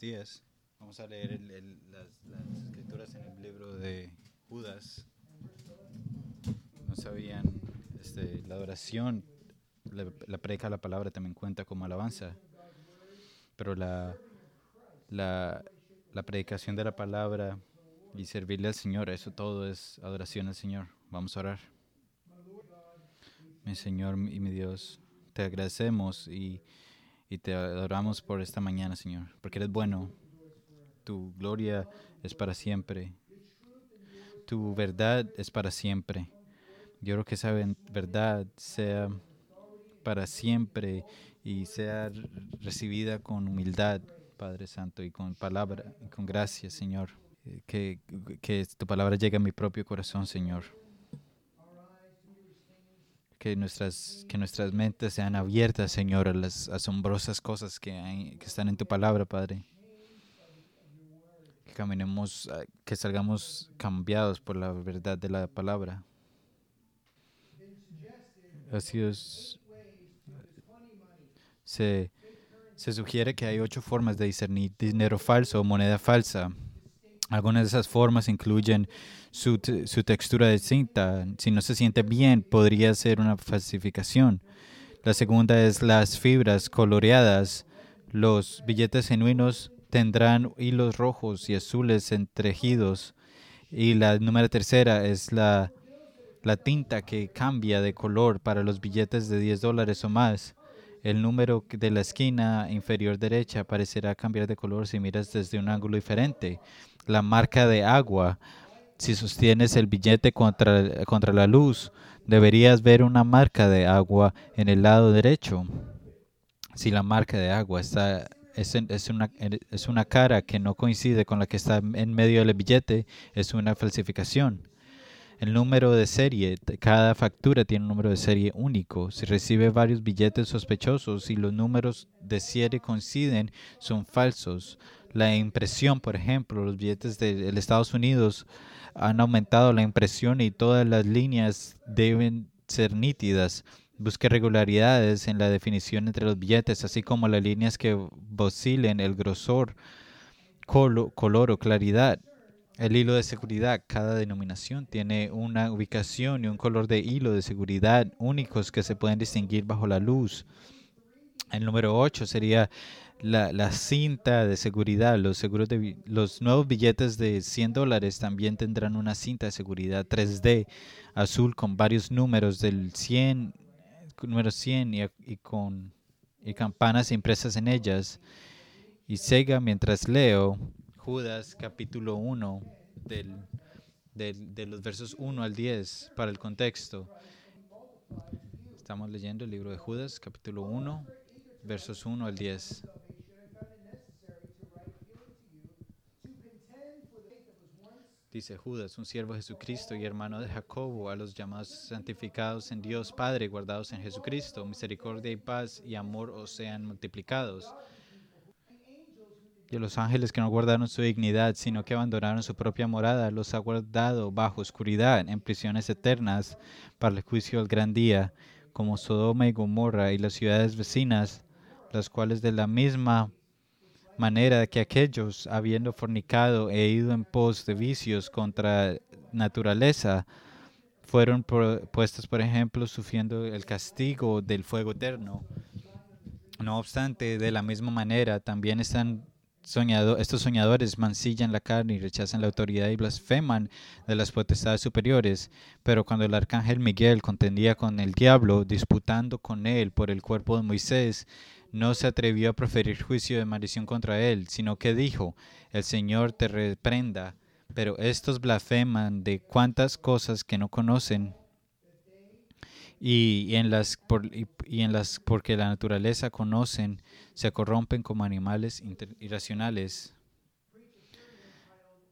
días. Vamos a leer el- el- las, las escrituras en el libro de Judas. No sabían, este, la adoración, la, la predica de la palabra también cuenta como alabanza. Pero la, la, la predicación de la palabra y servirle al Señor, eso todo es adoración al Señor. Vamos a orar. Mi Señor y mi Dios, te agradecemos y, y te adoramos por esta mañana, Señor, porque eres bueno. Tu gloria es para siempre. Tu verdad es para siempre. Yo creo que esa verdad sea para siempre y sea recibida con humildad, Padre Santo, y con palabra, y con gracia, Señor. Eh, Que, que tu palabra llegue a mi propio corazón, Señor. Que nuestras, que nuestras mentes sean abiertas, Señor, a las asombrosas cosas que, hay, que están en tu palabra, Padre. Que caminemos, ah, que salgamos cambiados por la verdad de la palabra. Así es. Se, se sugiere que hay ocho formas de discernir dinero falso o moneda falsa. Algunas de esas formas incluyen su, su textura de cinta. Si no se siente bien, podría ser una falsificación. La segunda es las fibras coloreadas. Los billetes genuinos tendrán hilos rojos y azules entretejidos. Y la número tercera es la, la tinta que cambia de color para los billetes de 10 dólares o más. El número de la esquina inferior derecha parecerá cambiar de color si miras desde un ángulo diferente. La marca de agua. Si sostienes el billete contra, contra la luz, deberías ver una marca de agua en el lado derecho. Si la marca de agua está, es, es una, es una cara que no coincide con la que está en medio del billete, es una falsificación. El número de serie, cada factura tiene un número de serie único. Si recibe varios billetes sospechosos y los números de serie coinciden, son falsos. La impresión, por ejemplo, los billetes de Estados Unidos han aumentado la impresión y todas las líneas deben ser nítidas. Busque regularidades en la definición entre los billetes, así como las líneas que oscilen el grosor, colo- color o claridad. El hilo de seguridad, cada denominación tiene una ubicación y un color de hilo de seguridad únicos que se pueden distinguir bajo la luz. El número 8 sería la, la cinta de seguridad. Los, seguros de, los nuevos billetes de 100 dólares también tendrán una cinta de seguridad 3D azul con varios números del 100, número 100 y, y con y campanas impresas en ellas. Y siga mientras leo Judas capítulo 1 del, del- de los versos 1 al 10 para el contexto. Estamos leyendo el libro de Judas capítulo 1 versos 1 al 10. Dice Judas, un siervo de Jesucristo y hermano de Jacobo, a los llamados santificados en Dios Padre, guardados en Jesucristo, misericordia y paz y amor os sean multiplicados. Y a los ángeles que no guardaron su dignidad, sino que abandonaron su propia morada, los ha guardado bajo oscuridad, en prisiones eternas, para el juicio del gran día, como Sodoma y Gomorra y las ciudades vecinas, las cuales de la misma manera que aquellos, habiendo fornicado e ido en pos de vicios contra naturaleza, fueron puestos, por ejemplo, sufriendo el castigo del fuego eterno. No obstante, de la misma manera, también están soñado, estos soñadores mancillan la carne y rechazan la autoridad y blasfeman de las potestades superiores. Pero cuando el arcángel Miguel contendía con el diablo, disputando con él por el cuerpo de Moisés, no se atrevió a proferir juicio de maldición contra él, sino que dijo, el Señor te reprenda. Pero estos blasfeman de cuantas cosas que no conocen y, en las por, porque la naturaleza conocen se corrompen como animales irracionales.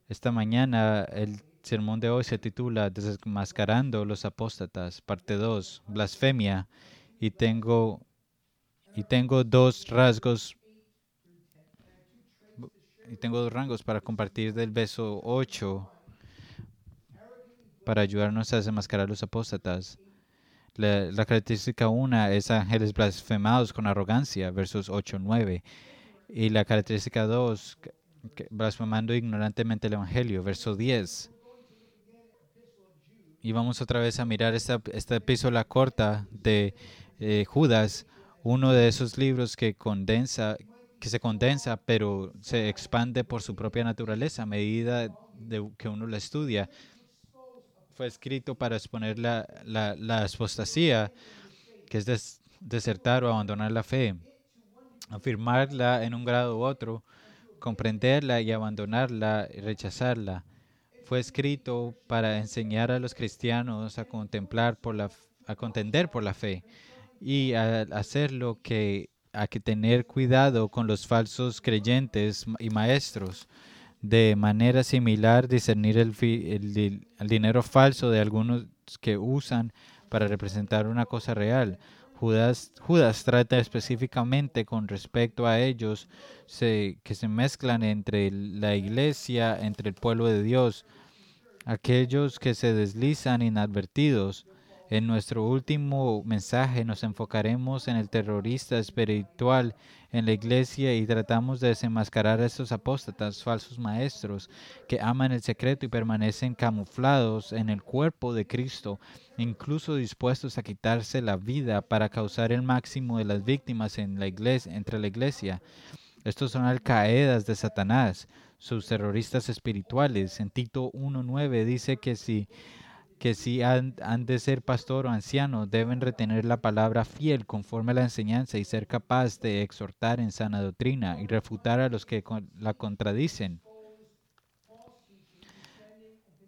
Esta mañana el sermón de hoy se titula Desmascarando los apóstatas, parte 2, blasfemia, y tengo y tengo dos rasgos y tengo dos rangos para compartir del verso 8 para ayudarnos a desenmascarar los apóstatas. La, la característica una es ángeles blasfemados con arrogancia, versos 8 9. Y la característica 2, blasfemando ignorantemente el Evangelio, verso 10. Y vamos otra vez a mirar esta, esta epístola corta de eh, Judas, uno de esos libros que condensa, que se condensa, pero se expande por su propia naturaleza a medida de que uno la estudia. Fue escrito para exponer la, la, la apostasía, que es desertar o abandonar la fe, afirmarla en un grado u otro, comprenderla y abandonarla y rechazarla fue escrito para enseñar a los cristianos a contemplar por la a contender por la fe y a hacerlo que hay que tener cuidado con los falsos creyentes y maestros. De manera similar, discernir el, el, el dinero falso de algunos que usan para representar una cosa real. Judas, Judas trata específicamente con respecto a ellos se, que se mezclan entre la iglesia, entre el pueblo de Dios, aquellos que se deslizan inadvertidos. En nuestro último mensaje nos enfocaremos en el terrorista espiritual en la iglesia y tratamos de desenmascarar a estos apóstatas, falsos maestros, que aman el secreto y permanecen camuflados en el cuerpo de Cristo, incluso dispuestos a quitarse la vida para causar el máximo de las víctimas en la iglesia, entre la iglesia. Estos son alcaedas de Satanás, sus terroristas espirituales. En Tito 1.9 dice que si que si han, de ser pastor o anciano, deben retener la palabra fiel conforme a la enseñanza y ser capaz de exhortar en sana doctrina y refutar a los que la contradicen.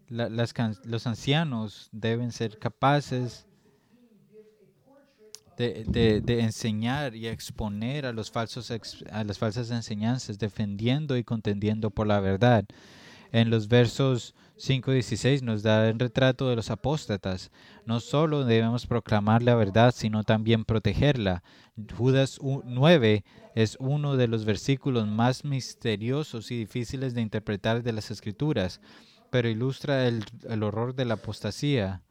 los ancianos deben ser capaces de, enseñar y exponer a, los falsos, a las falsas enseñanzas, defendiendo y contendiendo por la verdad. En los versos 5 y 16 nos da el retrato de los apóstatas. No solo debemos proclamar la verdad, sino también protegerla. Judas 9 es uno de los versículos más misteriosos y difíciles de interpretar de las Escrituras, pero ilustra el, el horror de la apostasía.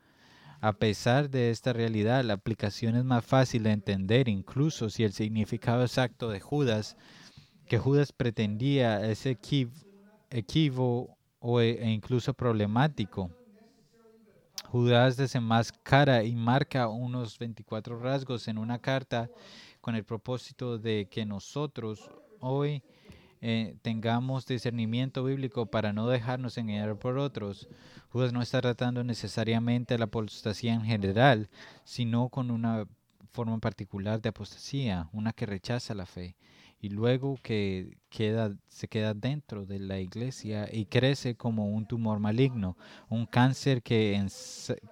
A pesar de esta realidad, la aplicación es más fácil de entender, incluso si el significado exacto de Judas, que Judas pretendía, es equívoco e, e incluso problemático. Judas desenmascara y marca unos 24 rasgos en una carta con el propósito de que nosotros hoy eh, tengamos discernimiento bíblico para no dejarnos engañar por otros. Judas no está tratando necesariamente la apostasía en general, sino con una forma particular de apostasía, una que rechaza la fe y luego que queda, se queda dentro de la iglesia y crece como un tumor maligno, un cáncer que,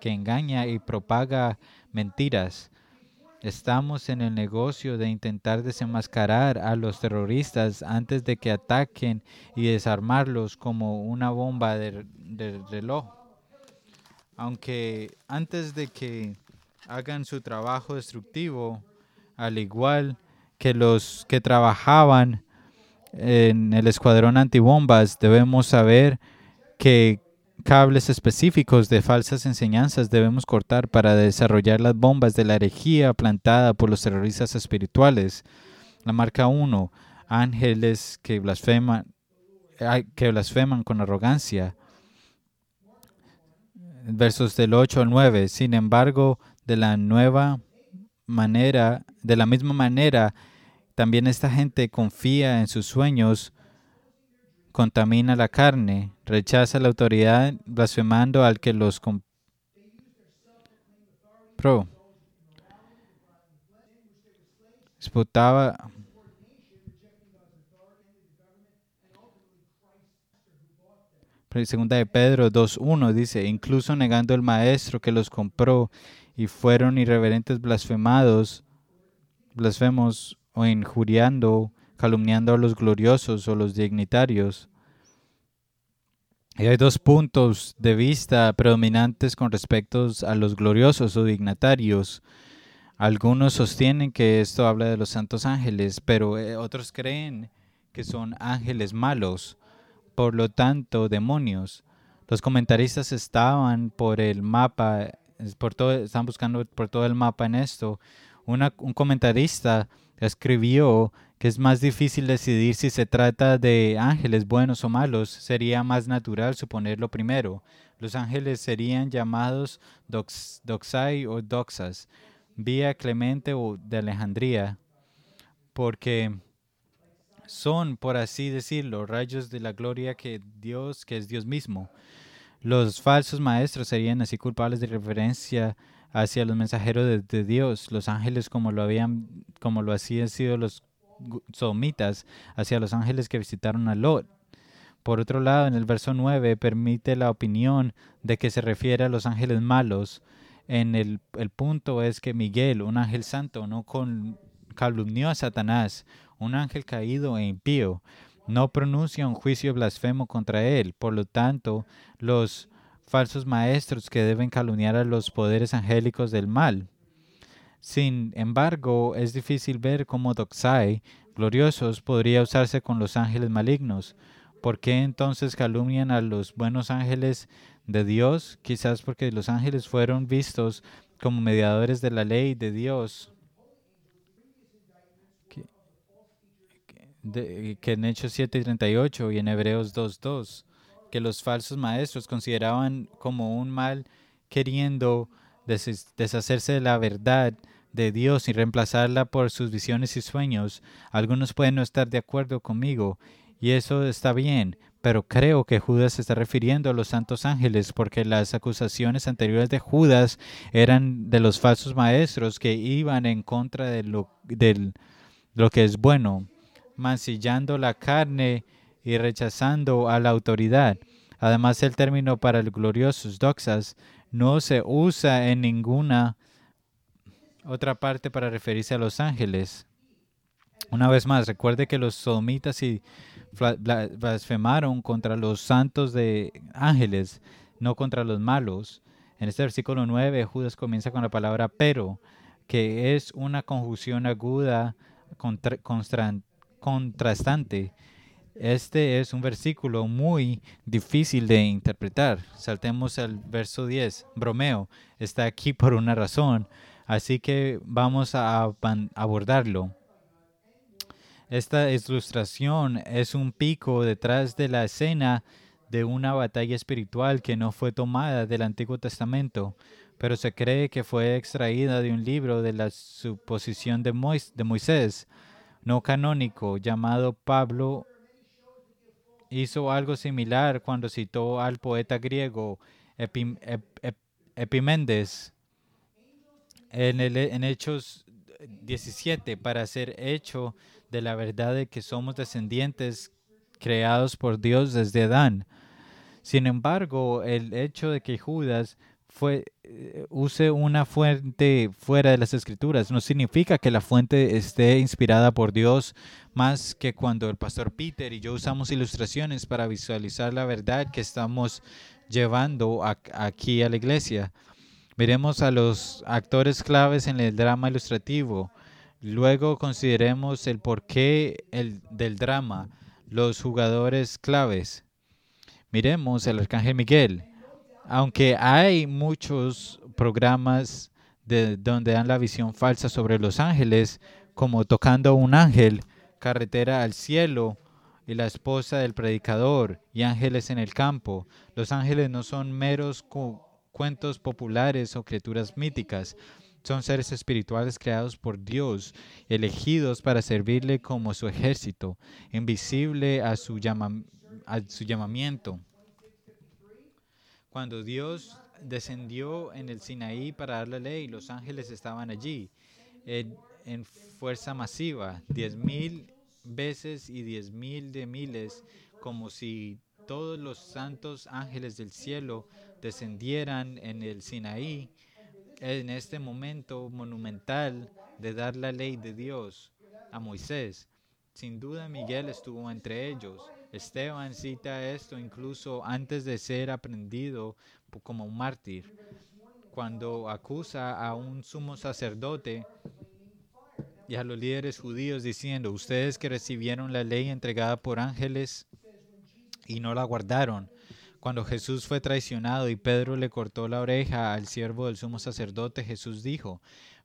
que engaña y propaga mentiras. Estamos en el negocio de intentar desenmascarar a los terroristas antes de que ataquen y desarmarlos como una bomba de, reloj. Aunque antes de que hagan su trabajo destructivo, al igual que los que trabajaban en el escuadrón antibombas debemos saber que cables específicos de falsas enseñanzas debemos cortar para desarrollar las bombas de la herejía plantada por los terroristas espirituales. La marca 1, ángeles que blasfeman, que blasfeman con arrogancia. Versos del 8 al 9. Sin embargo, de la nueva manera, de la misma manera, también esta gente confía en sus sueños, contamina la carne, rechaza la autoridad, blasfemando al que los compró. Disputaba Segunda de Pedro 2.1 dice, incluso negando el maestro que los compró y fueron irreverentes blasfemados, blasfemos o injuriando, calumniando a los gloriosos o los dignitarios. Y hay dos puntos de vista predominantes con respecto a los gloriosos o dignatarios. Algunos sostienen que esto habla de los santos ángeles, pero eh, otros creen que son ángeles malos, por lo tanto demonios. Los comentaristas estaban por el mapa, están buscando por todo el mapa en esto. un comentarista escribió que es más difícil decidir si se trata de ángeles buenos o malos, sería más natural suponer lo primero. Los ángeles serían llamados doxai o doxas, vía Clemente o de Alejandría, porque son, por así decirlo, rayos de la gloria que Dios, que es Dios mismo. Los falsos maestros serían así culpables de referencia hacia los mensajeros de, Dios, los ángeles como lo habían, como lo hacían sido los somitas hacia los ángeles que visitaron a Lot. Por otro lado, en el verso 9 permite la opinión de que se refiere a los ángeles malos. En el, el punto es que Miguel, un ángel santo, no con, calumnió a Satanás, un ángel caído e impío, no pronuncia un juicio blasfemo contra él. Por lo tanto, los falsos maestros que deben calumniar a los poderes angélicos del mal. Sin embargo, es difícil ver cómo doxai, gloriosos, podría usarse con los ángeles malignos. ¿Por qué entonces calumnian a los buenos ángeles de Dios? Quizás porque los ángeles fueron vistos como mediadores de la ley de Dios que en Hechos 7:38 y en Hebreos 2:2, que los falsos maestros consideraban como un mal queriendo deshacerse de la verdad de Dios y reemplazarla por sus visiones y sueños. Algunos pueden no estar de acuerdo conmigo y eso está bien, pero creo que Judas se está refiriendo a los santos ángeles porque las acusaciones anteriores de Judas eran de los falsos maestros que iban en contra de lo, de lo que es bueno mancillando la carne y rechazando a la autoridad. Además, el término para el gloriosos doxas no se usa en ninguna otra parte para referirse a los ángeles. Una vez más, recuerde que los sodomitas blasfemaron contra los santos de ángeles, no contra los malos. En este versículo 9, Judas comienza con la palabra pero, que es una conjunción aguda contra, contrastante. Este es un versículo muy difícil de interpretar. Saltemos al verso 10. Bromeo está aquí por una razón, así que vamos a abordarlo. Esta ilustración es un pico detrás de la escena de una batalla espiritual que no fue tomada del Antiguo Testamento, pero se cree que fue extraída de un libro de la suposición de, Moisés no canónico llamado Pablo hizo algo similar cuando citó al poeta griego Epiméndes en, el, Hechos 17 para ser hecho de la verdad de que somos descendientes creados por Dios desde Adán. Sin embargo, el hecho de que Judas fue, eh, use una fuente fuera de las escrituras. No significa que la fuente esté inspirada por Dios más que cuando el pastor Peter y yo usamos ilustraciones para visualizar la verdad que estamos llevando aquí a la iglesia. Miremos a los actores claves en el drama ilustrativo. Luego consideremos el porqué el, del drama, los jugadores claves. Miremos el arcángel Miguel aunque hay muchos programas de donde dan la visión falsa sobre los ángeles, como tocando un ángel, carretera al cielo y la esposa del predicador y ángeles en el campo. Los ángeles no son meros cuentos populares o criaturas míticas. Son seres espirituales creados por Dios, elegidos para servirle como su ejército, invisible a su, a su llamamiento. Cuando Dios descendió en el Sinaí para dar la ley, los ángeles estaban allí en, fuerza masiva, diez mil veces y diez mil de miles, como si todos los santos ángeles del cielo descendieran en el Sinaí en este momento monumental de dar la ley de Dios a Moisés. Sin duda Miguel estuvo entre ellos. Esteban cita esto incluso antes de ser aprendido como un mártir, cuando acusa a un sumo sacerdote y a los líderes judíos diciendo, ustedes que recibieron la ley entregada por ángeles y no la guardaron. Cuando Jesús fue traicionado y Pedro le cortó la oreja al siervo del sumo sacerdote, Jesús dijo,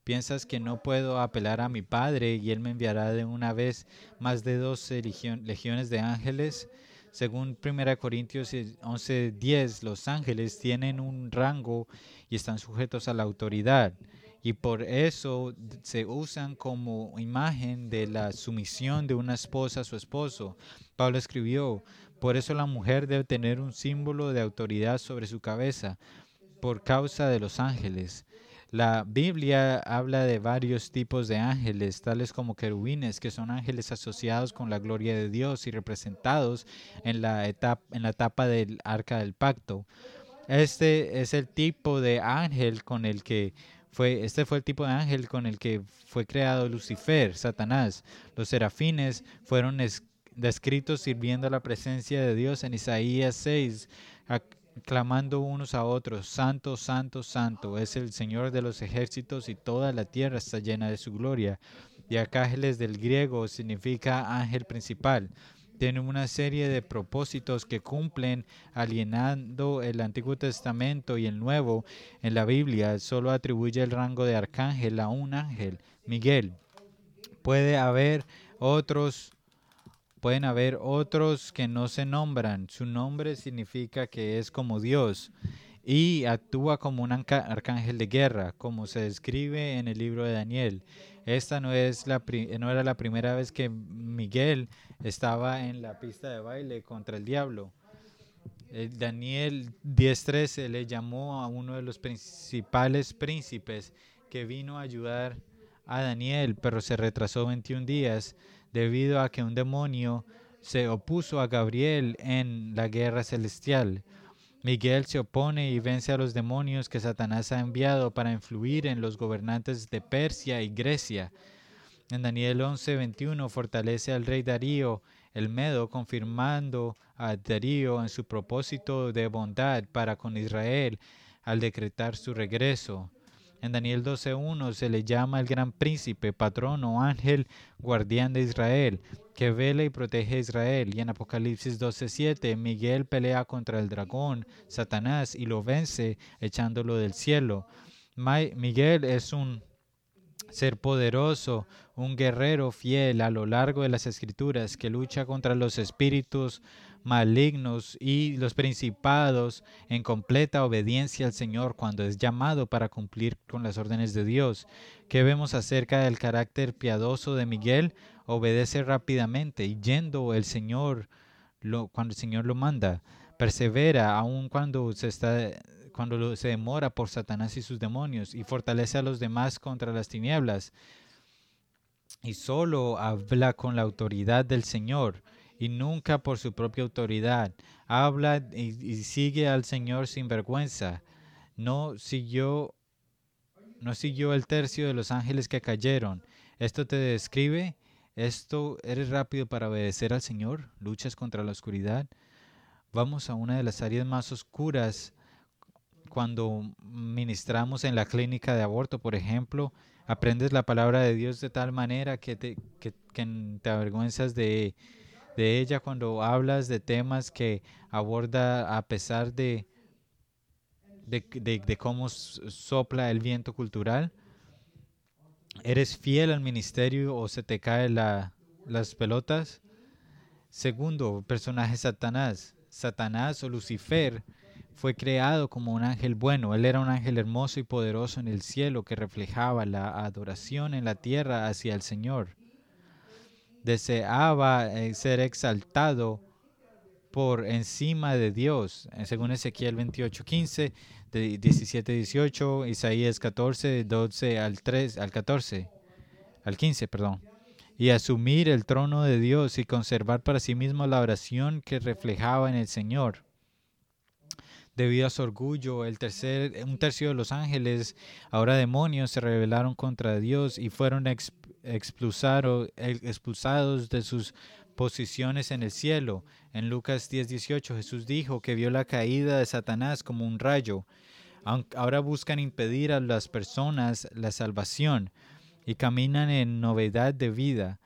¿Piensas que no puedo apelar a mi Padre y Él me enviará de una vez más de dos legiones de ángeles? Según 1 Corintios 11:10, los ángeles tienen un rango y están sujetos a la autoridad y por eso se usan como imagen de la sumisión de una esposa a su esposo. Pablo escribió, por eso la mujer debe tener un símbolo de autoridad sobre su cabeza, por causa de los ángeles. La Biblia habla de varios tipos de ángeles, tales como querubines, que son ángeles asociados con la gloria de Dios y representados en la etapa, en la etapa del arca del pacto. Este es el tipo de ángel con el que fue, este fue el tipo de ángel con el que fue creado Lucifer, Satanás. Los serafines fueron descritos sirviendo a la presencia de Dios en Isaías 6, clamando unos a otros, Santo, Santo, Santo, es el Señor de los ejércitos y toda la tierra está llena de su gloria. Y arcángeles del griego significa ángel principal tiene una serie de propósitos que cumplen alienando el Antiguo Testamento y el Nuevo en la Biblia. Solo atribuye el rango de arcángel a un ángel, Miguel. Puede haber otros pueden haber otros que no se nombran. Su nombre significa que es como Dios y actúa como un arcángel de guerra, como se describe en el libro de Daniel. Esta no, es la, no era la primera vez que Miguel estaba en la pista de baile contra el diablo. Eh, Daniel 10:13 le llamó a uno de los principales príncipes que vino a ayudar a Daniel, pero se retrasó 21 días debido a que un demonio se opuso a Gabriel en la guerra celestial. Miguel se opone y vence a los demonios que Satanás ha enviado para influir en los gobernantes de Persia y Grecia. En Daniel 11:21 fortalece al rey Darío el Medo, confirmando a Darío en su propósito de bondad para con Israel al decretar su regreso. En Daniel 12.1 se le llama el gran príncipe, patrón o ángel guardián de Israel, que vela y protege a Israel. Y en Apocalipsis 12.7 Miguel pelea contra el dragón, Satanás, y lo vence echándolo del cielo. Miguel es un ser poderoso, un guerrero fiel a lo largo de las escrituras que lucha contra los espíritus malignos y los principados en completa obediencia al Señor cuando es llamado para cumplir con las órdenes de Dios. ¿Qué vemos acerca del carácter piadoso de Miguel? Obedece rápidamente y yendo el Señor cuando el Señor lo manda. Persevera aun cuando se está cuando se demora por Satanás y sus demonios y fortalece a los demás contra las tinieblas. Y solo habla con la autoridad del Señor y nunca por su propia autoridad. Habla y, sigue al Señor sin vergüenza. No siguió, no siguió el tercio de los ángeles que cayeron. Esto te describe. Esto eres rápido para obedecer al Señor. Luchas contra la oscuridad. Vamos a una de las áreas más oscuras cuando ministramos en la clínica de aborto, por ejemplo, aprendes la palabra de Dios de tal manera que te, que te avergüenzas de, de ella cuando hablas de temas que aborda a pesar de, de, cómo sopla el viento cultural? ¿Eres fiel al ministerio o se te caen las pelotas? Segundo, personaje Satanás. Satanás o Lucifer fue creado como un ángel bueno. Él era un ángel hermoso y poderoso en el cielo que reflejaba la adoración en la tierra hacia el Señor deseaba eh, ser exaltado por encima de Dios, eh, según Ezequiel 28, 15, 17, 18, Isaías 14, 12 al 3, al 14, al 15, perdón, y asumir el trono de Dios y conservar para sí mismo la oración que reflejaba en el Señor. Debido a su orgullo, el tercer, un tercio de los ángeles, ahora demonios, se rebelaron contra Dios y fueron expulsados de sus posiciones en el cielo. En Lucas 10:18 Jesús dijo que vio la caída de Satanás como un rayo. Ahora buscan impedir a las personas la salvación y caminan en novedad de vida.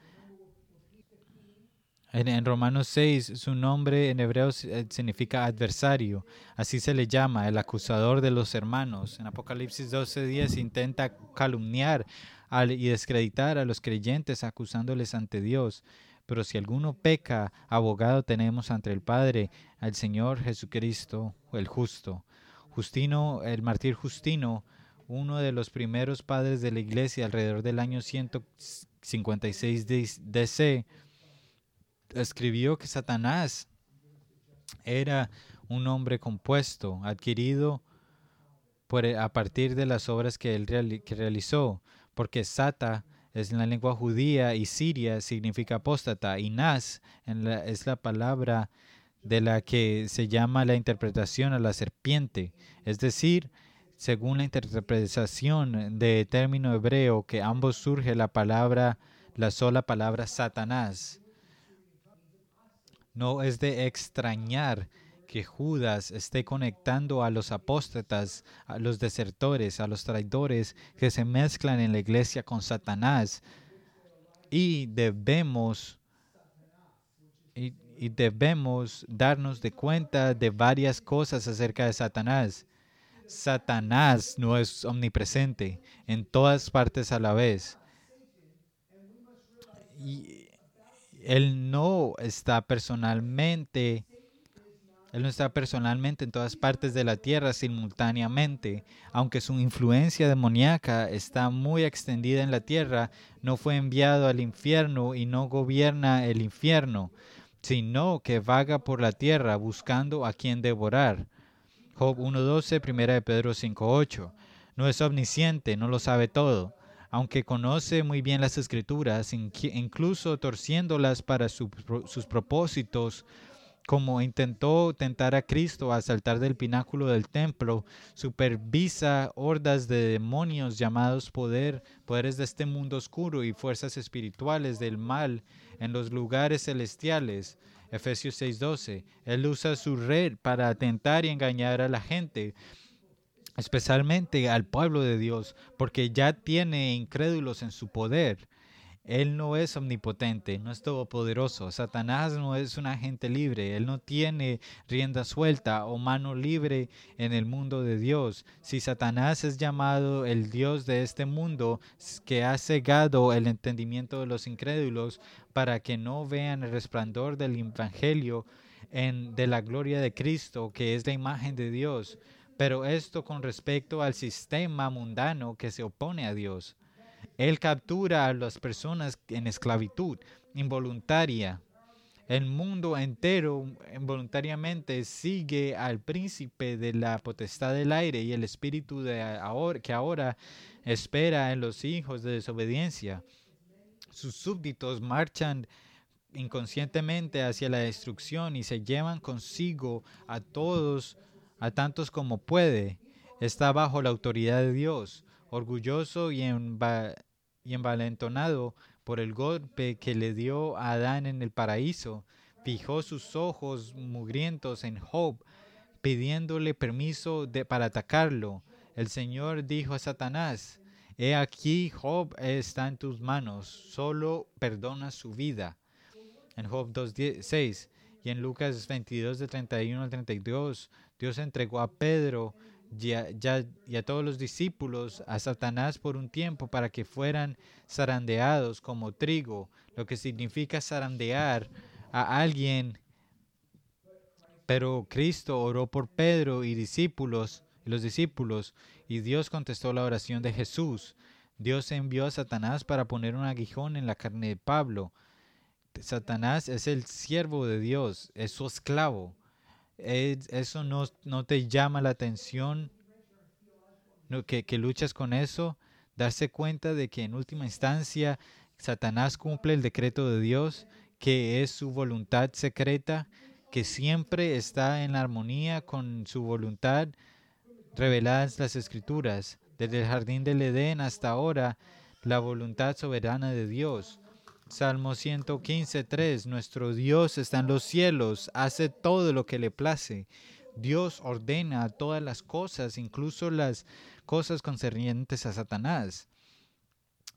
En, Romanos 6, su nombre en hebreo eh, significa adversario. Así se le llama, el acusador de los hermanos. En Apocalipsis 12, 10 intenta calumniar y descreditar a los creyentes acusándoles ante Dios. Pero si alguno peca, abogado tenemos ante el Padre, al Señor Jesucristo, el justo. Justino, el mártir Justino, uno de los primeros padres de la iglesia alrededor del año 156 DC, escribió que Satanás era un hombre compuesto, adquirido por, a partir de las obras que él realizó, porque Sata es la lengua judía y Siria significa apóstata, y Nas es la palabra de la que se llama la interpretación a la serpiente, es decir, según la interpretación de término hebreo que ambos surge la palabra, la sola palabra Satanás. No es de extrañar que Judas esté conectando a los apóstatas, a los desertores, a los traidores que se mezclan en la iglesia con Satanás. Y debemos, y, debemos darnos de cuenta de varias cosas acerca de Satanás. Satanás no es omnipresente en todas partes a la vez. Y él no está personalmente, Él no está personalmente en todas partes de la tierra simultáneamente. Aunque su influencia demoníaca está muy extendida en la tierra, no fue enviado al infierno y no gobierna el infierno, sino que vaga por la tierra buscando a quien devorar. Job 1.12, 1 de Pedro 5.8. No es omnisciente, no lo sabe todo aunque conoce muy bien las escrituras, incluso torciéndolas para sus propósitos, como intentó tentar a Cristo a saltar del pináculo del templo, supervisa hordas de demonios llamados poder, poderes de este mundo oscuro y fuerzas espirituales del mal en los lugares celestiales. Efesios 6:12. Él usa su red para atentar y engañar a la gente especialmente al pueblo de Dios, porque ya tiene incrédulos en su poder. Él no es omnipotente, no es todopoderoso. Satanás no es un agente libre. Él no tiene rienda suelta o mano libre en el mundo de Dios. Si Satanás es llamado el Dios de este mundo, que ha cegado el entendimiento de los incrédulos para que no vean el resplandor del Evangelio en, de la gloria de Cristo, que es la imagen de Dios, pero esto con respecto al sistema mundano que se opone a Dios. Él captura a las personas en esclavitud involuntaria. El mundo entero involuntariamente sigue al príncipe de la potestad del aire y el espíritu de que ahora espera en los hijos de desobediencia. Sus súbditos marchan inconscientemente hacia la destrucción y se llevan consigo a todos a tantos como puede. Está bajo la autoridad de Dios, orgulloso y, envalentonado por el golpe que le dio a Adán en el paraíso. Fijó sus ojos mugrientos en Job, pidiéndole permiso de, para atacarlo. El Señor dijo a Satanás, He aquí, Job está en tus manos, solo perdona su vida. En Job 2.6 y en Lucas 22 de 31 al 32, Dios entregó a Pedro y a, todos los discípulos a Satanás por un tiempo para que fueran zarandeados como trigo, lo que significa zarandear a alguien. Pero Cristo oró por Pedro y discípulos, los discípulos, y Dios contestó la oración de Jesús. Dios envió a Satanás para poner un aguijón en la carne de Pablo. Satanás es el siervo de Dios, es su esclavo eso no, no, te llama la atención, que, que luchas con eso, darse cuenta de que en última instancia Satanás cumple el decreto de Dios, que es su voluntad secreta, que siempre está en armonía con su voluntad revelada en las escrituras, desde el jardín del Edén hasta ahora, la voluntad soberana de Dios. Salmo 115, 3. Nuestro Dios está en los cielos, hace todo lo que le place. Dios ordena todas las cosas, incluso las cosas concernientes a Satanás.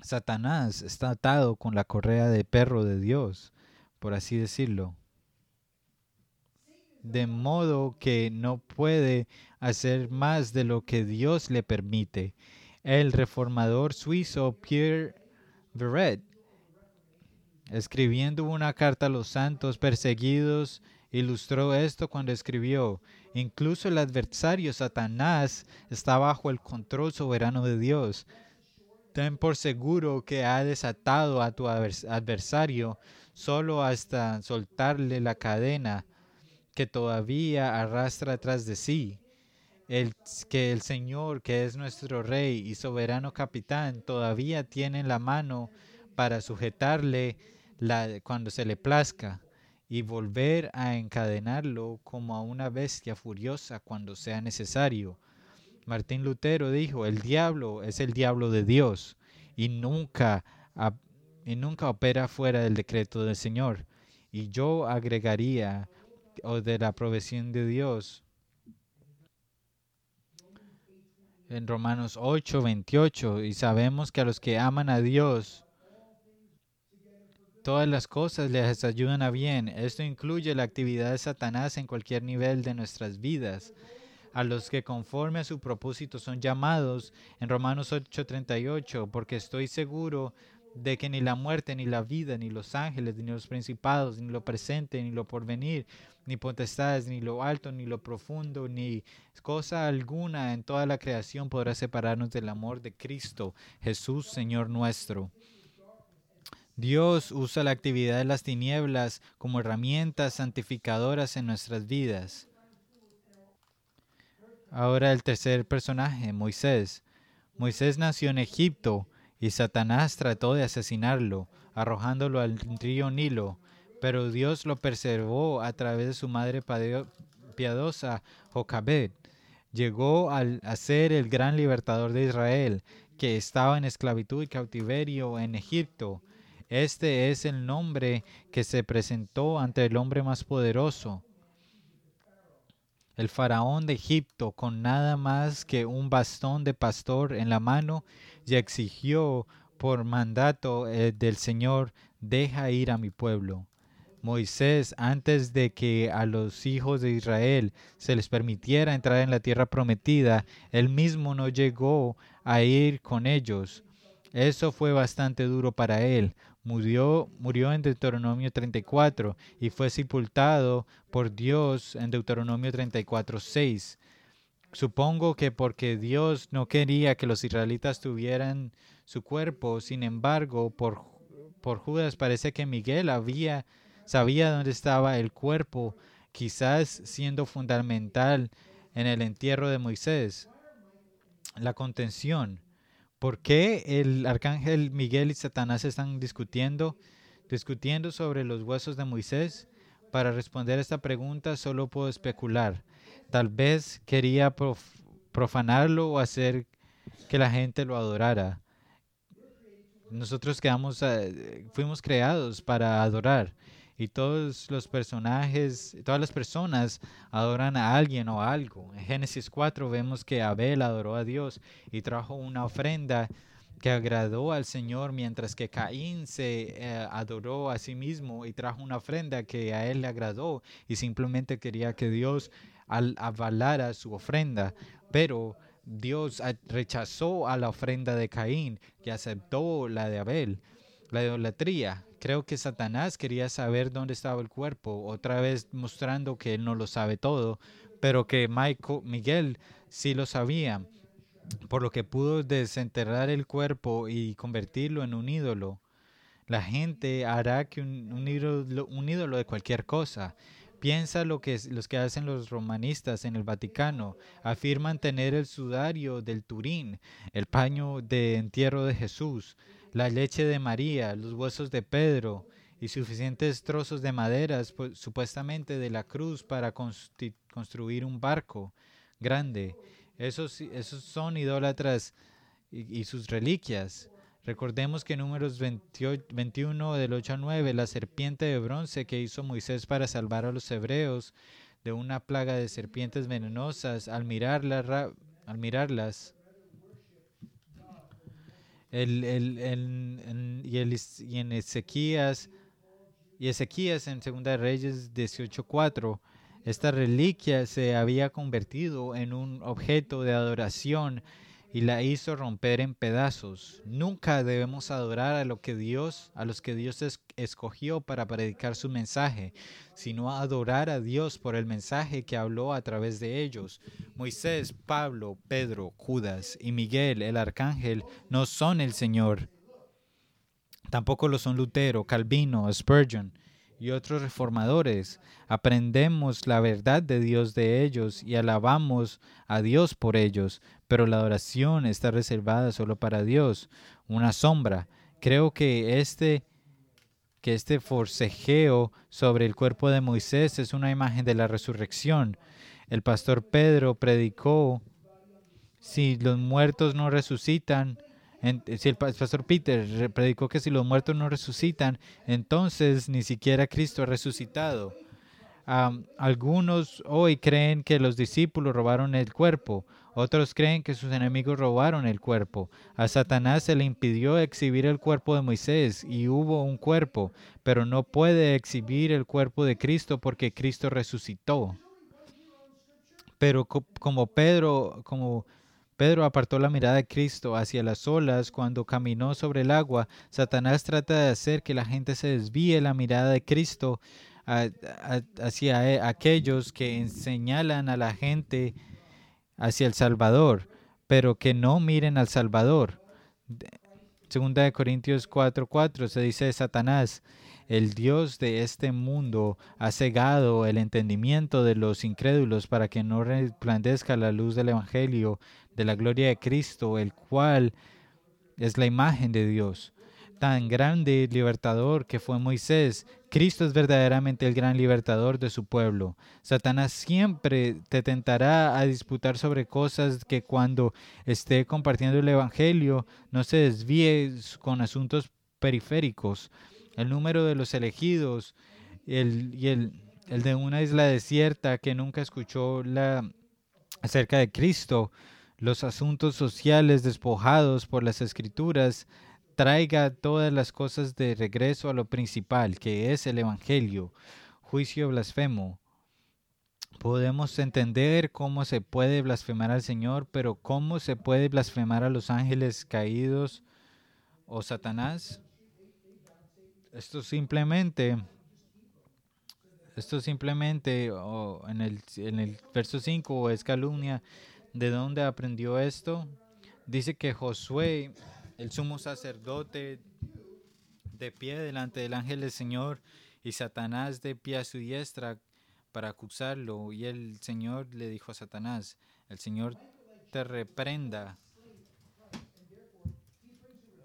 Satanás está atado con la correa de perro de Dios. por así decirlo. De modo que no puede hacer más de lo que Dios le permite. El reformador suizo Pierre Verret, escribiendo una carta a los santos perseguidos, ilustró esto cuando escribió, incluso el adversario Satanás está bajo el control soberano de Dios. Ten por seguro que ha desatado a tu adversario solo hasta soltarle la cadena que todavía arrastra tras de sí. El, que el Señor, que es nuestro Rey y soberano capitán, todavía tiene la mano para sujetarle cuando se le plazca y volver a encadenarlo como a una bestia furiosa cuando sea necesario. Martín Lutero dijo, el diablo es el diablo de Dios y nunca, y nunca opera fuera del decreto del Señor. Y yo agregaría, o de la provisión de Dios, en Romanos 8, 28, y sabemos que a los que aman a Dios, todas las cosas les ayudan a bien. Esto incluye la actividad de Satanás en cualquier nivel de nuestras vidas. A los que conforme a su propósito son llamados en Romanos 8:38, porque estoy seguro de que ni la muerte, ni la vida, ni los ángeles, ni los principados, ni lo presente, ni lo porvenir, ni potestades, ni lo alto, ni lo profundo, ni cosa alguna en toda la creación podrá separarnos del amor de Cristo, Jesús, Señor nuestro. Dios usa la actividad de las tinieblas como herramientas santificadoras en nuestras vidas. Ahora el tercer personaje, Moisés. Moisés nació en Egipto y Satanás trató de asesinarlo, arrojándolo al río Nilo, pero Dios lo preservó a través de su madre piadosa, Jocabed. Llegó a ser el gran libertador de Israel, que estaba en esclavitud y cautiverio en Egipto. Este es el nombre que se presentó ante el hombre más poderoso, el faraón de Egipto, con nada más que un bastón de pastor en la mano, y exigió por mandato eh, del Señor, deja ir a mi pueblo. Moisés, antes de que a los hijos de Israel se les permitiera entrar en la tierra prometida, él mismo no llegó a ir con ellos. Eso fue bastante duro para él, murió, murió en Deuteronomio 34 y fue sepultado por Dios en Deuteronomio 34, 6. Supongo que porque Dios no quería que los israelitas tuvieran su cuerpo, sin embargo, por, por Judas parece que Miguel había, sabía dónde estaba el cuerpo, quizás siendo fundamental en el entierro de Moisés. La contención. ¿Por qué el arcángel Miguel y Satanás están discutiendo, discutiendo sobre los huesos de Moisés? Para responder a esta pregunta solo puedo especular. Tal vez quería profanarlo o hacer que la gente lo adorara. Nosotros quedamos, eh, fuimos creados para adorar y todos los personajes, todas las personas adoran a alguien o algo. En Génesis 4 vemos que Abel adoró a Dios y trajo una ofrenda que agradó al Señor, mientras que Caín se eh, adoró a sí mismo y trajo una ofrenda que a él le agradó y simplemente quería que Dios avalara su ofrenda. Pero Dios rechazó a la ofrenda de Caín y aceptó la de Abel. La idolatría Creo que Satanás quería saber dónde estaba el cuerpo, otra vez mostrando que él no lo sabe todo, pero que Michael, Miguel sí lo sabía, por lo que pudo desenterrar el cuerpo y convertirlo en un ídolo. La gente hará que un, ídolo, un ídolo de cualquier cosa. Piensa lo que los que hacen los romanistas en el Vaticano. Afirman tener el sudario del Turín, el paño de entierro de Jesús, la leche de María, los huesos de Pedro y suficientes trozos de maderas pues, supuestamente de la cruz para construir un barco grande. Esos, esos son idólatras y, sus reliquias. Recordemos que números 21 del 8 al 9, la serpiente de bronce que hizo Moisés para salvar a los hebreos de una plaga de serpientes venenosas, al mirarlas, el, el, el, y en Ezequías Y Ezequías en Segunda Reyes 18:4, esta reliquia se había convertido en un objeto de adoración y la hizo romper en pedazos. Nunca debemos adorar a lo que Dios, a los que Dios escogió para predicar su mensaje, sino adorar a Dios por el mensaje que habló a través de ellos. Moisés, Pablo, Pedro, Judas y Miguel, el arcángel, no son el Señor. Tampoco lo son Lutero, Calvino, Spurgeon y otros reformadores. Aprendemos la verdad de Dios de ellos y alabamos a Dios por ellos, pero la adoración está reservada solo para Dios, una sombra. Creo que este que este forcejeo sobre el cuerpo de Moisés es una imagen de la resurrección. El pastor Pedro predicó, si los muertos no resucitan, si el pastor Peter predicó que si los muertos no resucitan, entonces ni siquiera Cristo ha resucitado. algunos hoy creen que los discípulos robaron el cuerpo, otros creen que sus enemigos robaron el cuerpo. A Satanás se le impidió exhibir el cuerpo de Moisés y hubo un cuerpo, pero no puede exhibir el cuerpo de Cristo porque Cristo resucitó. Pero como Pedro, como Pedro apartó la mirada de Cristo hacia las olas cuando caminó sobre el agua. Satanás trata de hacer que la gente se desvíe la mirada de Cristo hacia e, aquellos que señalan a la gente hacia el Salvador, pero que no miren al Salvador. Segunda de Corintios 4:4 se dice de Satanás, el Dios de este mundo ha cegado el entendimiento de los incrédulos para que no resplandezca la luz del Evangelio de la gloria de Cristo, el cual es la imagen de Dios. Tan grande libertador que fue Moisés, Cristo es verdaderamente el gran libertador de su pueblo. Satanás siempre te tentará a disputar sobre cosas que cuando esté compartiendo el Evangelio no se desvíe con asuntos periféricos. El número de los elegidos el, y el, el de una isla desierta que nunca escuchó la, acerca de Cristo los asuntos sociales despojados por las escrituras, traiga todas las cosas de regreso a lo principal, que es el Evangelio, juicio blasfemo. Podemos entender cómo se puede blasfemar al Señor, pero ¿cómo se puede blasfemar a los ángeles caídos o Satanás? Esto simplemente, esto simplemente, en, el, en el verso 5 es calumnia ¿De dónde aprendió esto? Dice que Josué, el sumo sacerdote, de pie delante del ángel del Señor y Satanás de pie a su diestra para acusarlo. Y el Señor le dijo a Satanás, el Señor te reprenda.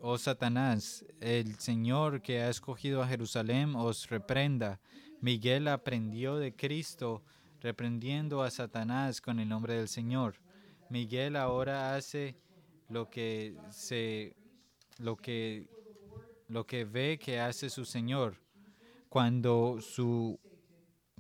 Oh Satanás, el Señor que ha escogido a Jerusalén os reprenda. Miguel aprendió de Cristo, reprendiendo a Satanás con el nombre del Señor. Miguel ahora hace lo que se lo que lo que ve que hace su Señor. Cuando su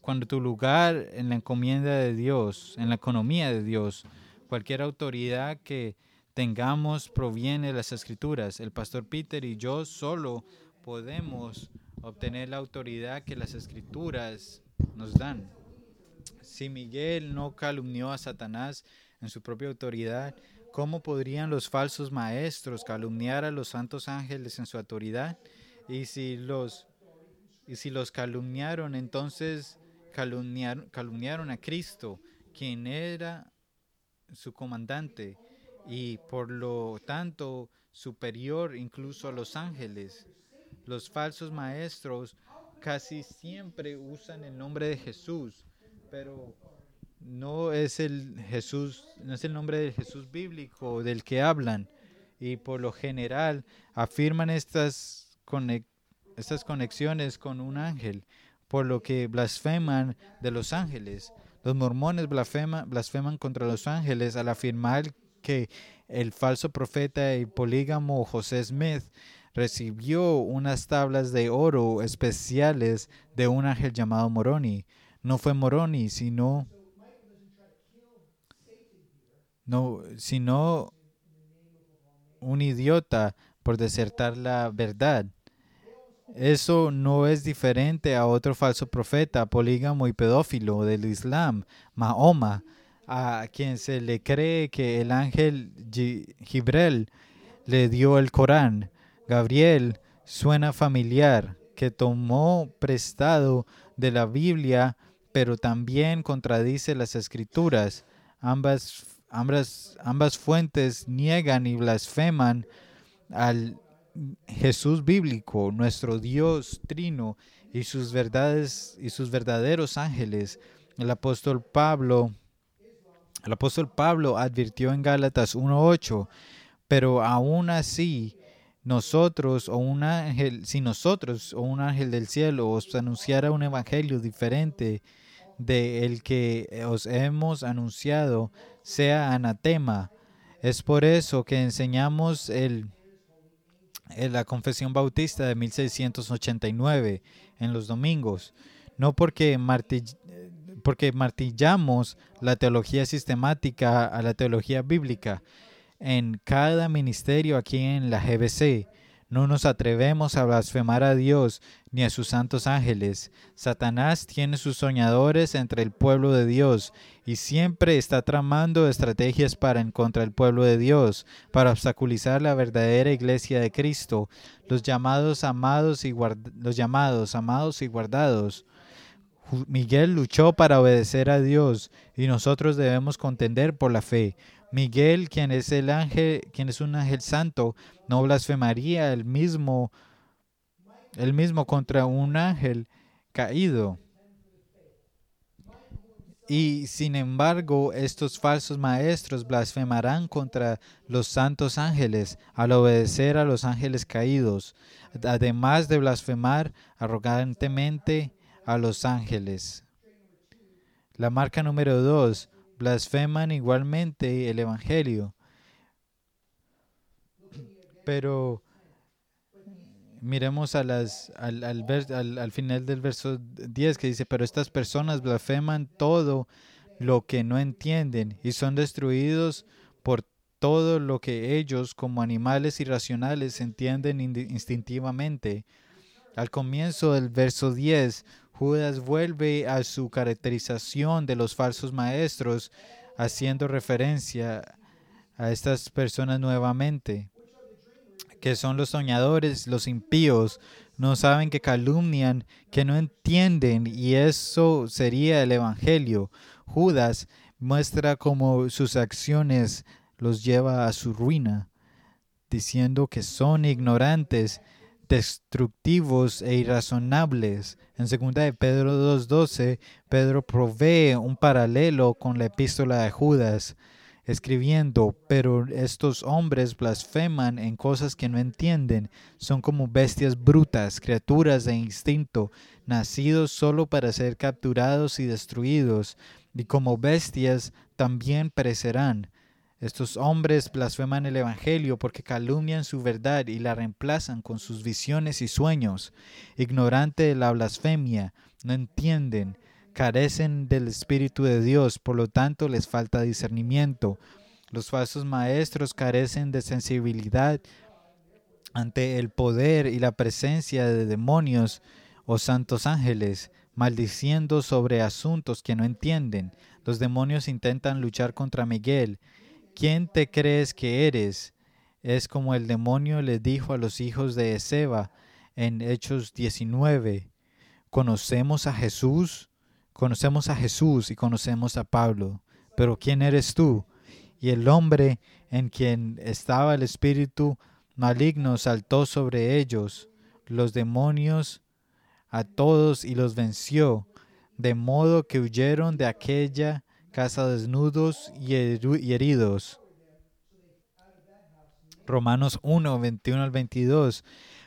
cuando tu lugar en la encomienda de Dios, en la economía de Dios, cualquier autoridad que tengamos proviene de las escrituras. El pastor Peter y yo solo podemos obtener la autoridad que las escrituras nos dan. Si Miguel no calumnió a Satanás, en su propia autoridad, ¿cómo podrían los falsos maestros calumniar a los santos ángeles en su autoridad? Y si los, y si los calumniaron, entonces calumniaron, calumniaron a Cristo, quien era su comandante y por lo tanto superior incluso a los ángeles. Los falsos maestros casi siempre usan el nombre de Jesús, pero no es el Jesús, no es el nombre del Jesús bíblico del que hablan y por lo general afirman estas, estas conexiones con un ángel, por lo que blasfeman de los ángeles. Los mormones blasfeman contra los ángeles al afirmar que el falso profeta y polígamo José Smith recibió unas tablas de oro especiales de un ángel llamado Moroni. No fue Moroni, sino no, sino un idiota por desertar la verdad. Eso no es diferente a otro falso profeta, polígamo y pedófilo del Islam, Mahoma, a quien se le cree que el ángel Gibrel le dio el Corán. Gabriel suena familiar, que tomó prestado de la Biblia, pero también contradice las escrituras. Ambas, ambas, ambas fuentes niegan y blasfeman al Jesús bíblico, nuestro Dios trino y sus verdades y sus verdaderos ángeles. El apóstol Pablo el apóstol Pablo advirtió en Gálatas 1:8, pero aún así nosotros o un ángel, si nosotros o un ángel del cielo os anunciara un evangelio diferente de el que os hemos anunciado, sea anatema. Es por eso que enseñamos el en la Confesión Bautista de 1689 en los domingos, no porque, porque martillamos la teología sistemática a la teología bíblica. En cada ministerio aquí en la GBC, no nos atrevemos a blasfemar a Dios ni a sus santos ángeles. Satanás tiene sus soñadores entre el pueblo de Dios y siempre está tramando estrategias para en contra del pueblo de Dios, para obstaculizar la verdadera iglesia de Cristo, los llamados amados y los llamados amados y guardados. Miguel luchó para obedecer a Dios y nosotros debemos contender por la fe. Miguel, quien es el ángel, quien es un ángel santo, no blasfemaría el mismo, el mismo contra un ángel caído. Y sin embargo, estos falsos maestros blasfemarán contra los santos ángeles al obedecer a los ángeles caídos, además de blasfemar arrogantemente a los ángeles. La marca número dos, blasfeman igualmente el Evangelio. Pero miremos a las, al, al, al, final del verso 10 que dice, pero estas personas blasfeman todo lo que no entienden y son destruidos por todo lo que ellos como animales irracionales entienden instintivamente. Al comienzo del verso 10, Judas vuelve a su caracterización de los falsos maestros, haciendo referencia a estas personas nuevamente, que son los soñadores, los impíos, no saben que calumnian, que no entienden, y eso sería el Evangelio. Judas muestra cómo sus acciones los lleva a su ruina, diciendo que son ignorantes destructivos e irrazonables. En 2 de Pedro 2.12, Pedro provee un paralelo con la epístola de Judas, escribiendo, pero estos hombres blasfeman en cosas que no entienden, son como bestias brutas, criaturas de instinto, nacidos solo para ser capturados y destruidos, y como bestias también perecerán. Estos hombres blasfeman el Evangelio porque calumnian su verdad y la reemplazan con sus visiones y sueños. Ignorante de la blasfemia, no entienden, carecen del Espíritu de Dios, por lo tanto les falta discernimiento. Los falsos maestros carecen de sensibilidad ante el poder y la presencia de demonios o santos ángeles, maldiciendo sobre asuntos que no entienden. Los demonios intentan luchar contra Miguel ¿Quién te crees que eres? Es como el demonio le dijo a los hijos de Ezeba en Hechos 19. Conocemos a Jesús, conocemos a Jesús y conocemos a Pablo, pero ¿quién eres tú? Y el hombre en quien estaba el espíritu maligno saltó sobre ellos, los demonios, a todos y los venció, de modo que huyeron de aquella casa desnudos y heridos. Romanos 1, 21 al 22.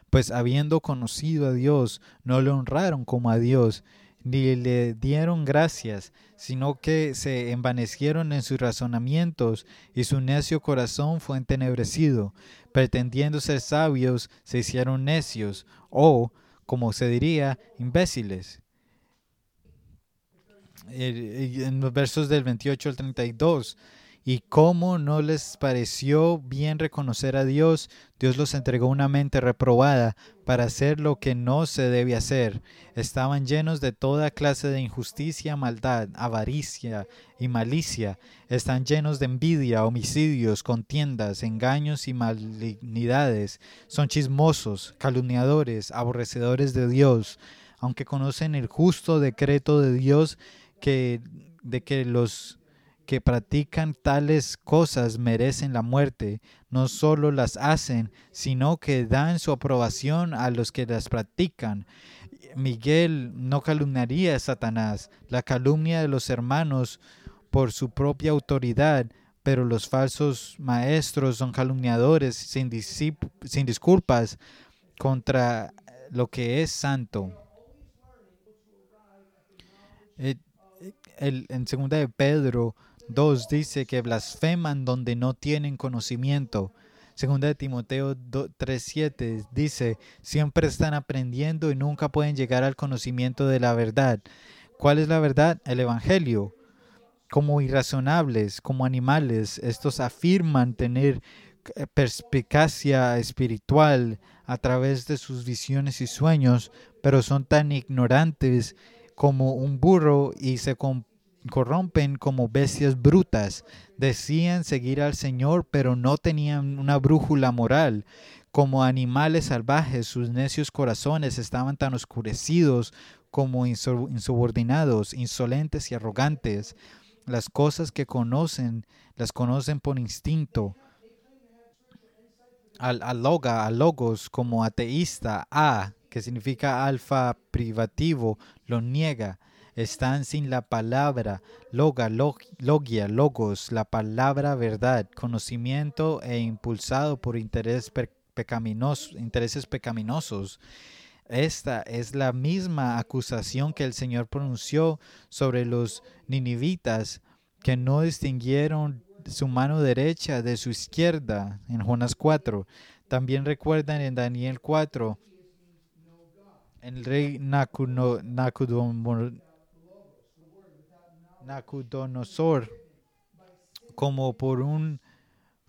Pues habiendo conocido a Dios, no le honraron como a Dios, ni le dieron gracias, sino que se envanecieron en sus razonamientos, y su necio corazón fue entenebrecido. Pretendiendo ser sabios, se hicieron necios, o, como se diría, imbéciles en los versos del 28 al 32. Y como no les pareció bien reconocer a Dios, Dios los entregó una mente reprobada para hacer lo que no se debe hacer. Estaban llenos de toda clase de injusticia, maldad, avaricia y malicia. Están llenos de envidia, homicidios, contiendas, engaños y malignidades. Son chismosos, calumniadores, aborrecedores de Dios. Aunque conocen el justo decreto de Dios que, de que los que practican tales cosas merecen la muerte, no solo las hacen, sino que dan su aprobación a los que las practican. Miguel no calumniaría a Satanás, la calumnia de los hermanos por su propia autoridad, pero los falsos maestros son calumniadores sin, sin disculpas contra lo que es santo. Eh, el, en segunda de Pedro 2 dice que blasfeman donde no tienen conocimiento. Segunda de Timoteo 3:7 dice, siempre están aprendiendo y nunca pueden llegar al conocimiento de la verdad. ¿Cuál es la verdad? El Evangelio. Como irrazonables, como animales, estos afirman tener eh, perspicacia espiritual a través de sus visiones y sueños, pero son tan ignorantes como un burro y se corrompen como bestias brutas. Decían seguir al Señor, pero no tenían una brújula moral. Como animales salvajes, sus necios corazones estaban tan oscurecidos como insubordinados, insolentes y arrogantes. Las cosas que conocen, las conocen por instinto. Al, al loga, al logos, como ateísta, a, que significa alfa privativo, lo niega están sin la palabra, loga, logia, logos, la palabra verdad, conocimiento e impulsado por intereses pecaminosos. Esta es la misma acusación que el Señor pronunció sobre los ninivitas que no distinguieron su mano derecha de su izquierda en Jonas 4. También recuerdan en Daniel 4, el rey Nacudomor Nacudonosor como por un,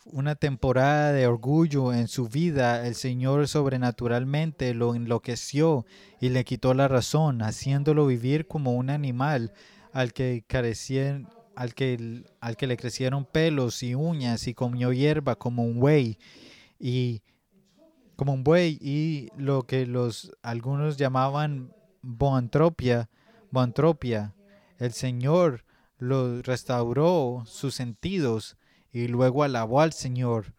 una temporada de orgullo en su vida, el Señor sobrenaturalmente lo enloqueció y le quitó la razón, haciéndolo vivir como un animal al que carecían, al que, al que le crecieron pelos y uñas y comió hierba como un buey. Y como un buey y lo que los algunos llamaban boantropia, boantropia el Señor lo restauró sus sentidos y luego alabó al Señor.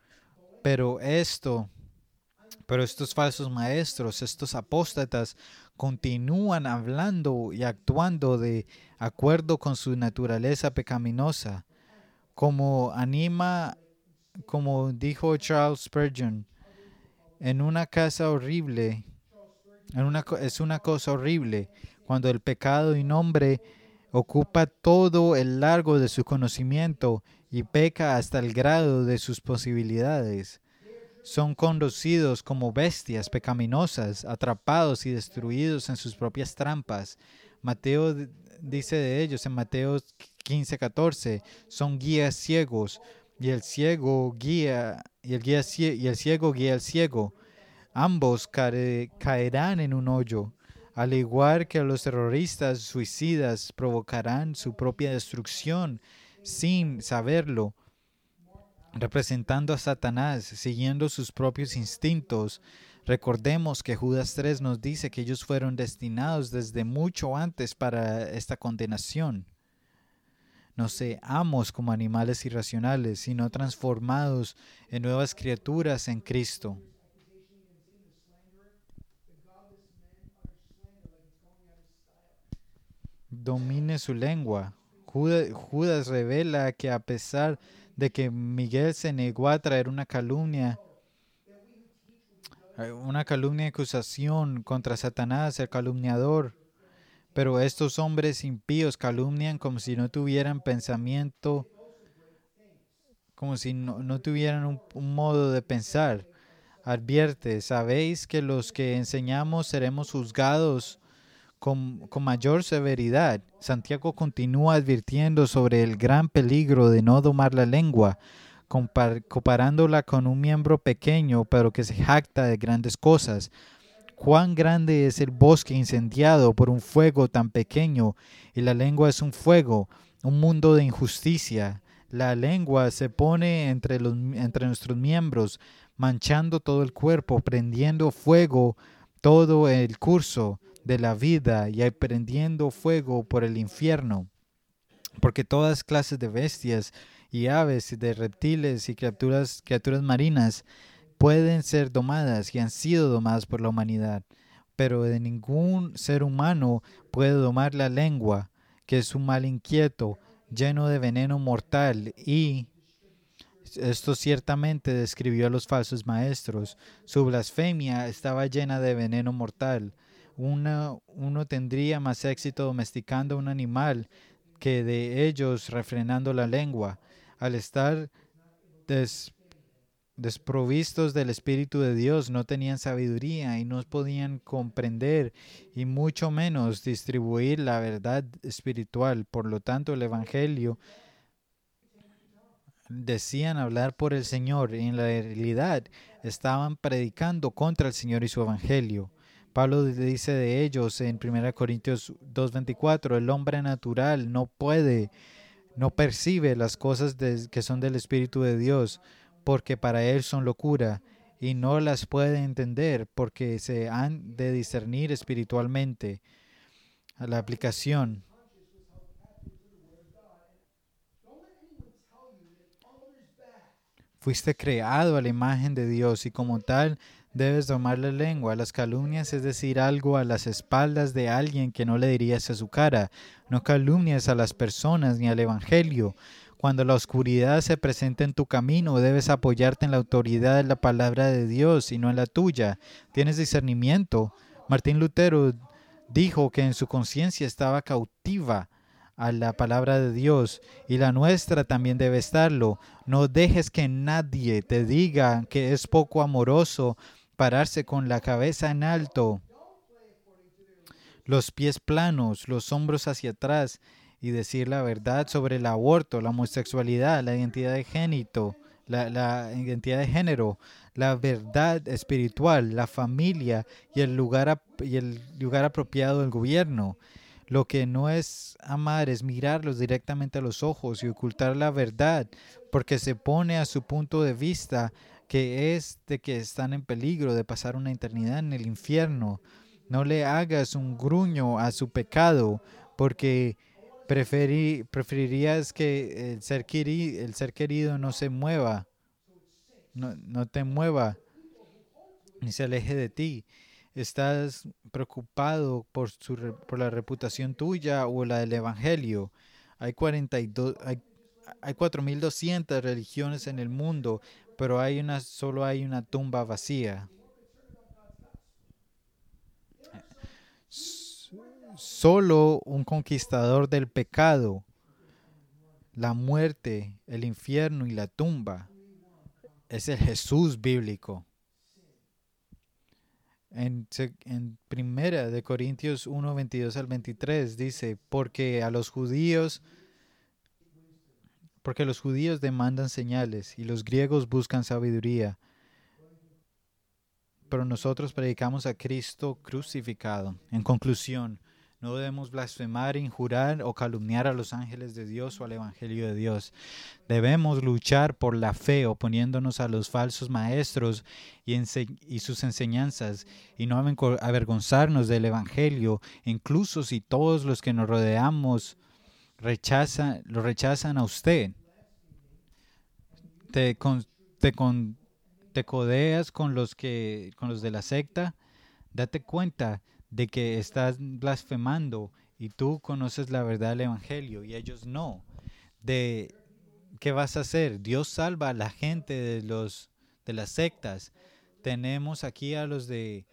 Pero esto, pero estos falsos maestros, estos apóstatas, continúan hablando y actuando de acuerdo con su naturaleza pecaminosa, como anima, como dijo Charles Spurgeon, en una casa horrible, en una, es una cosa horrible cuando el pecado y nombre ocupa todo el largo de su conocimiento y peca hasta el grado de sus posibilidades. Son conducidos como bestias pecaminosas, atrapados y destruidos en sus propias trampas. Mateo dice de ellos en Mateo 15, 14, son guías ciegos y el ciego guía y el, guía, y el ciego guía al ciego. Ambos caerán en un hoyo al igual que los terroristas suicidas provocarán su propia destrucción sin saberlo, representando a Satanás, siguiendo sus propios instintos. Recordemos que Judas 3 nos dice que ellos fueron destinados desde mucho antes para esta condenación. No seamos como animales irracionales, sino transformados en nuevas criaturas en Cristo. domine su lengua. Judas, revela que a pesar de que Miguel se negó a traer una calumnia, eh, una calumnia y acusación contra Satanás, el calumniador, pero estos hombres impíos calumnian como si no tuvieran pensamiento, como si no, tuvieran un, un modo de pensar. Advierte, sabéis que los que enseñamos seremos juzgados con, con, mayor severidad. Santiago continúa advirtiendo sobre el gran peligro de no domar la lengua, comparándola con un miembro pequeño pero que se jacta de grandes cosas. Cuán grande es el bosque incendiado por un fuego tan pequeño, y la lengua es un fuego, un mundo de injusticia. La lengua se pone entre, los, entre nuestros miembros, manchando todo el cuerpo, prendiendo fuego todo el curso de la vida y prendiendo fuego por el infierno. Porque todas clases de bestias y aves, de reptiles y criaturas, criaturas marinas pueden ser domadas y han sido domadas por la humanidad, pero de ningún ser humano puede domar la lengua, que es un mal inquieto, lleno de veneno mortal y esto ciertamente describió a los falsos maestros. Su blasfemia estaba llena de veneno mortal. uno tendría más éxito domesticando un animal que de ellos refrenando la lengua. Al estar desprovistos del Espíritu de Dios, no tenían sabiduría y no podían comprender y mucho menos distribuir la verdad espiritual. Por lo tanto, el Evangelio decían hablar por el Señor y en la realidad estaban predicando contra el Señor y su Evangelio. Pablo dice de ellos en 1 Corintios 2.24, el hombre natural no puede, no percibe las cosas que son del Espíritu de Dios, porque para él son locura, y no las puede entender porque se han de discernir espiritualmente. La aplicación Fuiste creado a la imagen de Dios y como tal debes domar la lengua. Las calumnias es decir algo a las espaldas de alguien que no le dirías a su cara. No calumnias a las personas ni al Evangelio. Cuando la oscuridad se presenta en tu camino, debes apoyarte en la autoridad de la palabra de Dios y no en la tuya. Tienes discernimiento. Martín Lutero dijo que en su conciencia estaba cautiva a la palabra de Dios y la nuestra también debe estarlo. No dejes que nadie te diga que es poco amoroso pararse con la cabeza en alto, los pies planos, los hombros hacia atrás y decir la verdad sobre el aborto, la homosexualidad, la identidad de génito, la, la, identidad de género, la verdad espiritual, la familia y el lugar, y el lugar apropiado del gobierno. Lo que no es amar es mirarlos directamente a los ojos y ocultar la verdad, porque se pone a su punto de vista que es de que están en peligro de pasar una eternidad en el infierno. No le hagas un gruño a su pecado, porque preferirías que el ser, querido, el ser querido no se mueva, no, no te mueva, ni se aleje de ti estás preocupado por, su, por la reputación tuya o la del Evangelio. Hay, 42, hay, hay 4.200 religiones en el mundo, pero hay una, solo hay una tumba vacía. Solo un conquistador del pecado, la muerte, el infierno y la tumba es el Jesús bíblico. En, en primera de Corintios 1, 22 al 23 dice, porque a los judíos, porque los judíos demandan señales y los griegos buscan sabiduría, pero nosotros predicamos a Cristo crucificado. En conclusión, no debemos blasfemar, injurar o calumniar a los ángeles de Dios o al Evangelio de Dios. Debemos luchar por la fe oponiéndonos a los falsos maestros y, sus enseñanzas y no avergonzarnos del Evangelio, incluso si todos los que nos rodeamos rechazan, lo rechazan a usted. Te, te, te codeas con los, que, con los de la secta, date cuenta de que estás blasfemando y tú conoces la verdad del Evangelio y ellos no. De qué vas a hacer? Dios salva a la gente de los de las sectas. Tenemos aquí a los de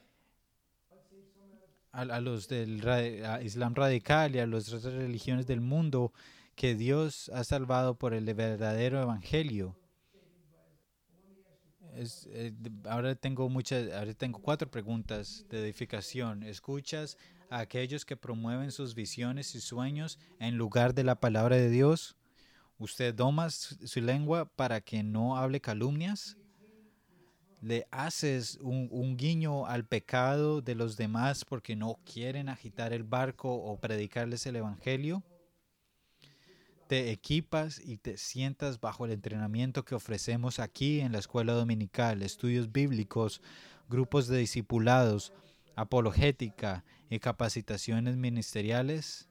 a, los del Islam radical y a las otras religiones del mundo que Dios ha salvado por el verdadero evangelio. Eh, ahora tengo muchas, ahora tengo cuatro preguntas de edificación. ¿Escuchas a aquellos que promueven sus visiones y sueños en lugar de la palabra de Dios? ¿Usted doma su lengua para que no hable calumnias? ¿Le haces un, guiño al pecado de los demás porque no quieren agitar el barco o predicarles el Evangelio? Te equipas y te sientas bajo el entrenamiento que ofrecemos aquí en la escuela dominical, estudios bíblicos, grupos de discipulados, apologética y capacitaciones ministeriales?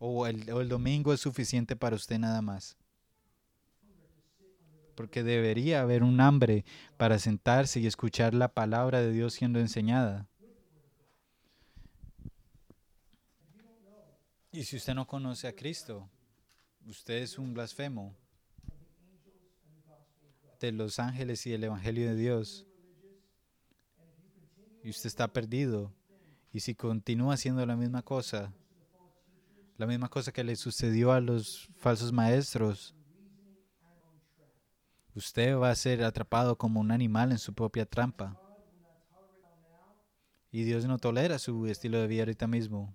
¿O el, o el domingo es suficiente para usted nada más? Porque debería haber un hambre para sentarse y escuchar la palabra de Dios siendo enseñada. Y si usted no conoce a Cristo, usted es un blasfemo de los ángeles y el Evangelio de Dios. Y usted está perdido. Y si continúa haciendo la misma cosa, la misma cosa que le sucedió a los falsos maestros, usted va a ser atrapado como un animal en su propia trampa. Y Dios no tolera su estilo de vida ahorita mismo.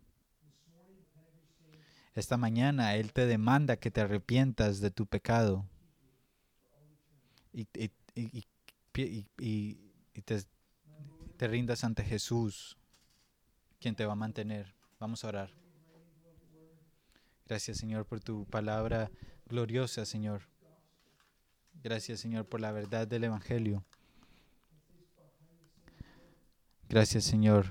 Esta mañana Él te demanda que te arrepientas de tu pecado y, te rindas ante Jesús, quien te va a mantener. Vamos a orar. Gracias, Señor, por tu palabra gloriosa, Señor. Gracias, Señor, por la verdad del Evangelio. Gracias, Señor,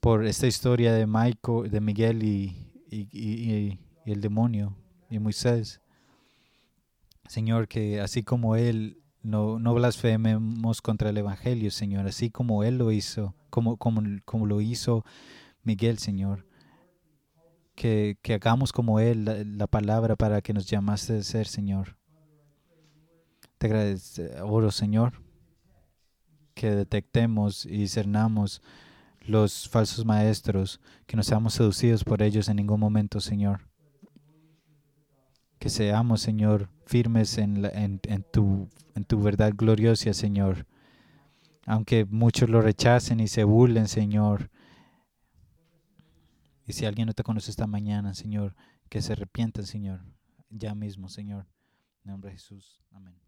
por esta historia de Michael, de Miguel y, y, y, y el demonio y Moisés. Señor, que así como Él no, no blasfememos contra el Evangelio, Señor, así como Él lo hizo, como, como, como lo hizo Miguel, Señor. Que, que hagamos como Él la, la, palabra para que nos llamaste a ser, Señor. Te agradezco, Señor, que detectemos y discernamos los falsos maestros, que no seamos seducidos por ellos en ningún momento, Señor. Que seamos, Señor, firmes en, la, en, en, tu, en tu verdad gloriosa, Señor. Aunque muchos lo rechacen y se burlen, Señor. Y si alguien no te conoce esta mañana, Señor, que se arrepientan, Señor, ya mismo, Señor. En nombre de Jesús. Amén.